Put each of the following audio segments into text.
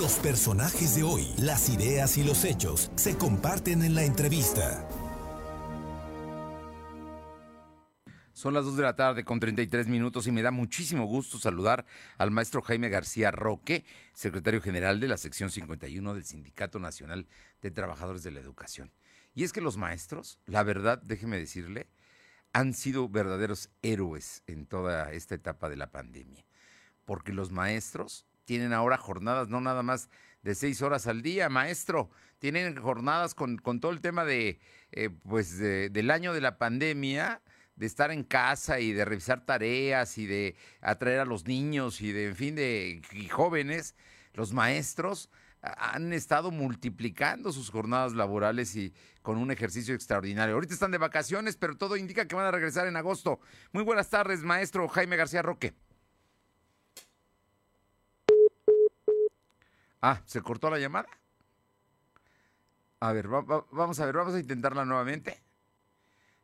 Los personajes de hoy, las ideas y los hechos se comparten en la entrevista. Son las 2 de la tarde con 33 minutos y me da muchísimo gusto saludar al maestro Jaime García Roque, secretario general de la sección 51 del Sindicato Nacional de Trabajadores de la Educación. Y es que los maestros, la verdad, déjeme decirle, han sido verdaderos héroes en toda esta etapa de la pandemia. Porque los maestros tienen ahora jornadas no nada más de seis horas al día, maestro. Tienen jornadas con, todo el tema de, eh, pues del año de la pandemia de estar en casa y de revisar tareas y de atraer a los niños y de, en fin, de jóvenes, los maestros han estado multiplicando sus jornadas laborales y con un ejercicio extraordinario. Ahorita están de vacaciones, pero todo indica que van a regresar en agosto. Muy buenas tardes, maestro Jaime García Roque. Ah, ¿se cortó la llamada? A ver, vamos a ver, vamos a intentarla nuevamente.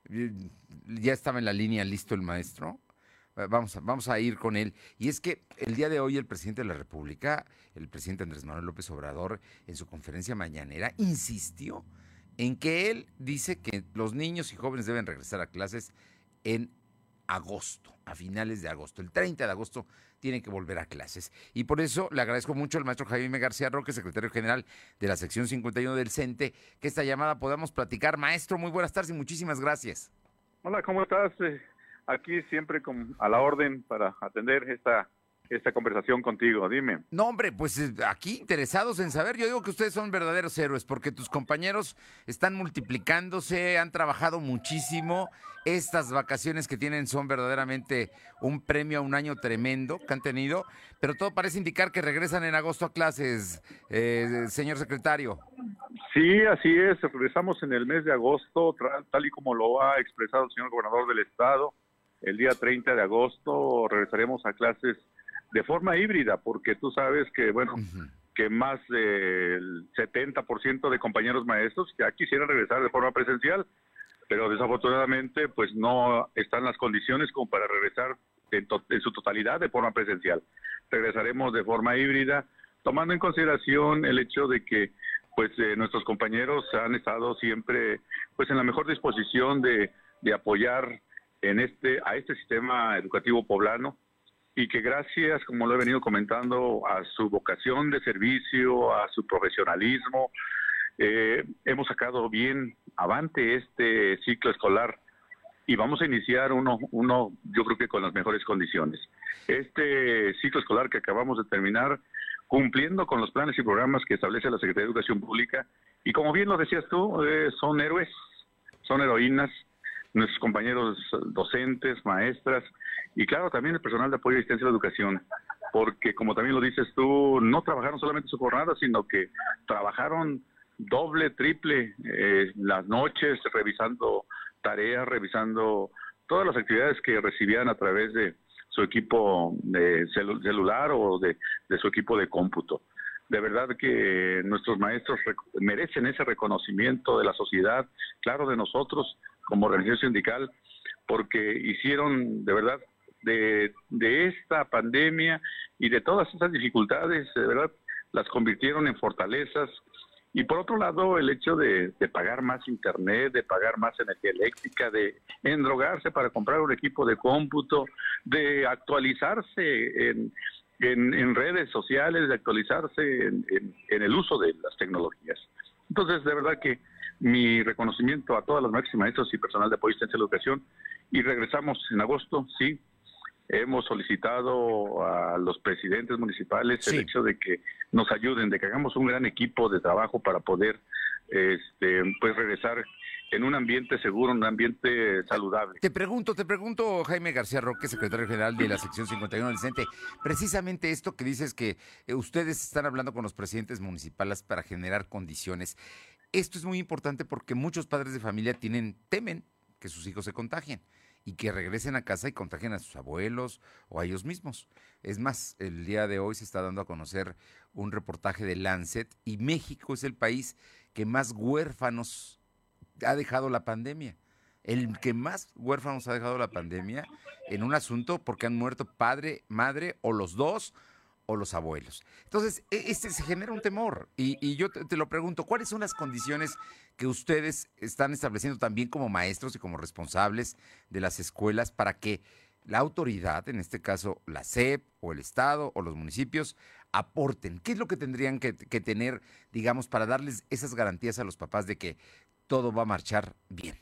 Ya estaba en la línea listo el maestro. Vamos a, vamos a ir con él. Y es que el día de hoy el presidente de la República, el presidente Andrés Manuel López Obrador, en su conferencia mañanera, insistió en que él dice que los niños y jóvenes deben regresar a clases en agosto, a finales de agosto. El 30 de agosto tiene que volver a clases. Y por eso le agradezco mucho al maestro Jaime García Roque, secretario general de la sección 51 del CENTE, que esta llamada podamos platicar. Maestro, muy buenas tardes y muchísimas gracias. Hola, ¿cómo estás? Eh, aquí siempre a la orden para atender esta esta conversación contigo. Dime. No, hombre, pues eh, aquí interesados en saber. Yo digo que ustedes son verdaderos héroes porque tus compañeros están multiplicándose, han trabajado muchísimo. Estas vacaciones que tienen son verdaderamente un premio a un año tremendo que han tenido, pero todo parece indicar que regresan en agosto a clases, eh, señor secretario. Sí, así es. Regresamos en el mes de agosto, tal y como lo ha expresado el señor gobernador del estado. El día 30 de agosto regresaremos a clases de forma híbrida, porque tú sabes que, bueno, que más del 70% de compañeros maestros ya quisieran regresar de forma presencial, pero desafortunadamente pues no están las condiciones como para regresar en, su totalidad de forma presencial. Regresaremos de forma híbrida, tomando en consideración el hecho de que pues eh, nuestros compañeros han estado siempre pues en la mejor disposición de, de apoyar en este a este sistema educativo poblano y que gracias, como lo he venido comentando, a su vocación de servicio, a su profesionalismo, eh, hemos sacado bien avante este ciclo escolar y vamos a iniciar uno, uno, yo creo que con las mejores condiciones. Este ciclo escolar que acabamos de terminar, cumpliendo con los planes y programas que establece la Secretaría de Educación Pública, y como bien lo decías tú, eh, son héroes, son heroínas, nuestros compañeros docentes, maestras, y claro, también el personal de apoyo y asistencia a la educación, porque como también lo dices tú, no trabajaron solamente su jornada, sino que trabajaron doble, triple eh, las noches, revisando tareas, revisando todas las actividades que recibían a través de su equipo de celular o de, de su equipo de cómputo. De verdad que nuestros maestros merecen ese reconocimiento de la sociedad, claro, de nosotros como organización sindical, porque hicieron de verdad de, esta pandemia y de todas estas dificultades, de verdad, las convirtieron en fortalezas. Y por otro lado, el hecho de, pagar más internet, de pagar más energía eléctrica, de endrogarse para comprar un equipo de cómputo, de actualizarse en, en, redes sociales, de actualizarse en, en, el uso de las tecnologías. Entonces, de verdad que mi reconocimiento a todas las máximas maestros y personal de apoyo y de educación. Y regresamos en agosto, sí, hemos solicitado a los presidentes municipales el hecho de que nos ayuden, de que hagamos un gran equipo de trabajo para poder este, pues regresar en un ambiente seguro, un ambiente saludable. Te pregunto, te pregunto, Jaime García Roque, secretario general de la sección 51 del CENTE, precisamente esto que dices que eh, ustedes están hablando con los presidentes municipales para generar condiciones. Esto es muy importante porque muchos padres de familia tienen, temen que sus hijos se contagien y que regresen a casa y contagien a sus abuelos o a ellos mismos. Es más, el día de hoy se está dando a conocer un reportaje de Lancet y México es el país que más huérfanos ha dejado la pandemia. El que más huérfanos ha dejado la pandemia en un asunto porque han muerto padre, madre o los dos o los abuelos. Entonces, e, este se genera un temor. Y, yo te, lo pregunto, ¿cuáles son las condiciones que ustedes están estableciendo también como maestros y como responsables de las escuelas para que la autoridad, en este caso la SEP o el Estado o los municipios, aporten? ¿Qué es lo que tendrían que, tener, digamos, para darles esas garantías a los papás de que todo va a marchar bien?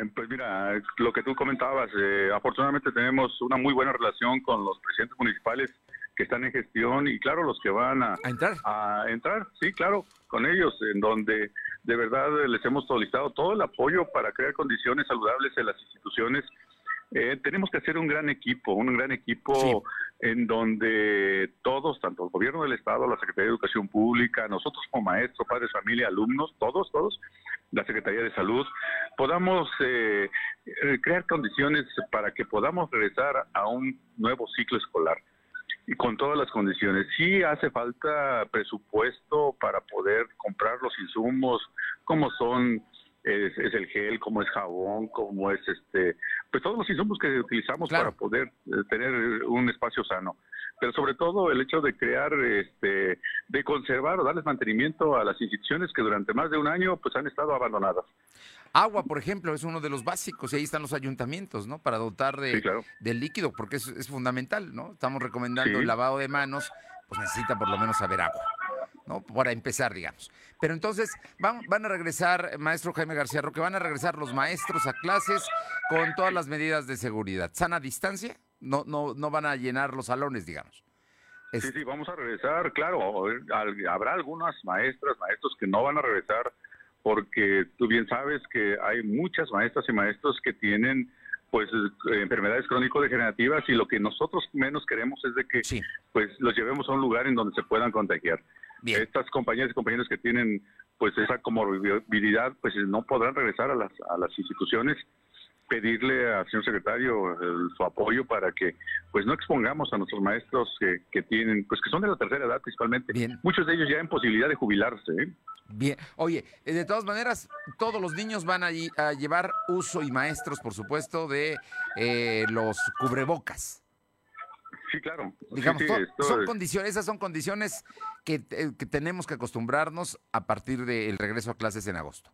Eh, pues mira, lo que tú comentabas, eh, afortunadamente tenemos una muy buena relación con los presidentes municipales que están en gestión y claro, los que van a, entrar. A entrar, sí, claro, con ellos, en donde de verdad les hemos solicitado todo el apoyo para crear condiciones saludables en las instituciones. Eh, tenemos que hacer un gran equipo, un gran equipo en donde todos, tanto el gobierno del Estado, la Secretaría de Educación Pública, nosotros como maestros, padres, familia, alumnos, todos, todos, la Secretaría de Salud, podamos eh, eh, crear condiciones para que podamos regresar a un nuevo ciclo escolar con todas las condiciones. Sí hace falta presupuesto para poder comprar los insumos, como son es, el gel, como es jabón, como es este, pues todos los insumos que utilizamos para poder eh, tener un espacio sano. Pero sobre todo el hecho de crear, este, de conservar o darles mantenimiento a las instituciones que durante más de un año pues han estado abandonadas. Agua, por ejemplo, es uno de los básicos y ahí están los ayuntamientos, ¿no? Para dotar de, del líquido, porque es, fundamental, ¿no? Estamos recomendando el lavado de manos, pues necesita por lo menos haber agua. ¿no? Para empezar, digamos. Pero entonces van, van a regresar, maestro Jaime García Roque, van a regresar los maestros a clases con todas las medidas de seguridad. ¿Sana distancia? No, no, no van a llenar los salones, digamos. Sí, sí, vamos a regresar, claro, habrá algunas maestras, maestros que no van a regresar porque tú bien sabes que hay muchas maestras y maestros que tienen pues enfermedades crónico-degenerativas y lo que nosotros menos queremos es de que pues los llevemos a un lugar en donde se puedan contagiar. Estas compañías y compañeros que tienen pues esa comorbilidad pues no podrán regresar a las, a las instituciones pedirle al señor secretario su apoyo para que pues no expongamos a nuestros maestros que, que, tienen pues que son de la tercera edad principalmente muchos de ellos ya en posibilidad de jubilarse ¿eh? bien oye eh, de todas maneras todos los niños van a, a llevar uso y maestros por supuesto de eh, los cubrebocas Sí, claro. Digamos, son condiciones, esas son condiciones que, tenemos que acostumbrarnos a partir del regreso a clases en agosto.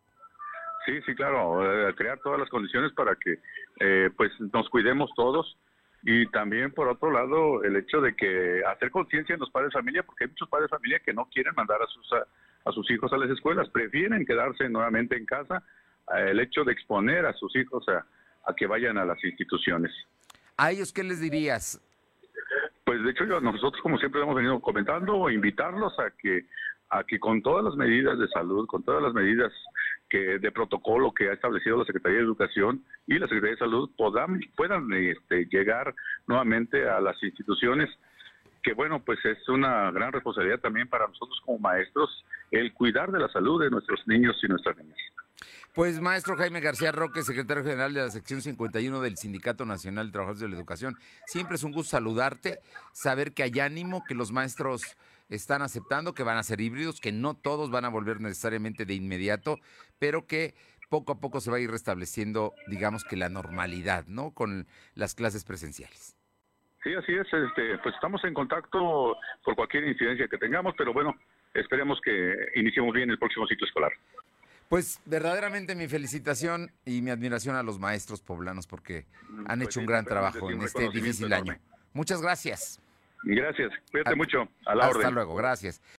Sí, sí, claro, eh, crear todas las condiciones para que eh, pues nos cuidemos todos y también por otro lado el hecho de que hacer conciencia en los padres de familia, porque hay muchos padres de familia que no quieren mandar a sus a, sus hijos a las escuelas, prefieren quedarse nuevamente en casa, el hecho de exponer a sus hijos a, a que vayan a las instituciones. ¿A ellos qué les dirías? Pues de hecho nosotros como siempre hemos venido comentando, invitarlos a que a que con todas las medidas de salud, con todas las medidas que de protocolo que ha establecido la Secretaría de Educación y la Secretaría de Salud puedan puedan este, llegar nuevamente a las instituciones que bueno, pues es una gran responsabilidad también para nosotros como maestros el cuidar de la salud de nuestros niños y nuestras niñas. Pues maestro Jaime García Roque, secretario general de la sección 51 del Sindicato Nacional de Trabajadores de la Educación, siempre es un gusto saludarte, saber que hay ánimo, que los maestros están aceptando, que van a ser híbridos, que no todos van a volver necesariamente de inmediato, pero que poco a poco se va a ir restableciendo, digamos que la normalidad, ¿no? Con las clases presenciales. Sí, así es. Este, pues estamos en contacto por cualquier incidencia que tengamos, pero bueno, esperemos que iniciemos bien el próximo ciclo escolar. Pues verdaderamente mi felicitación y mi admiración a los maestros poblanos porque mm, han pues hecho un gran trabajo en este difícil año. Muchas gracias. Gracias, cuídate mucho, a la Hasta luego, gracias.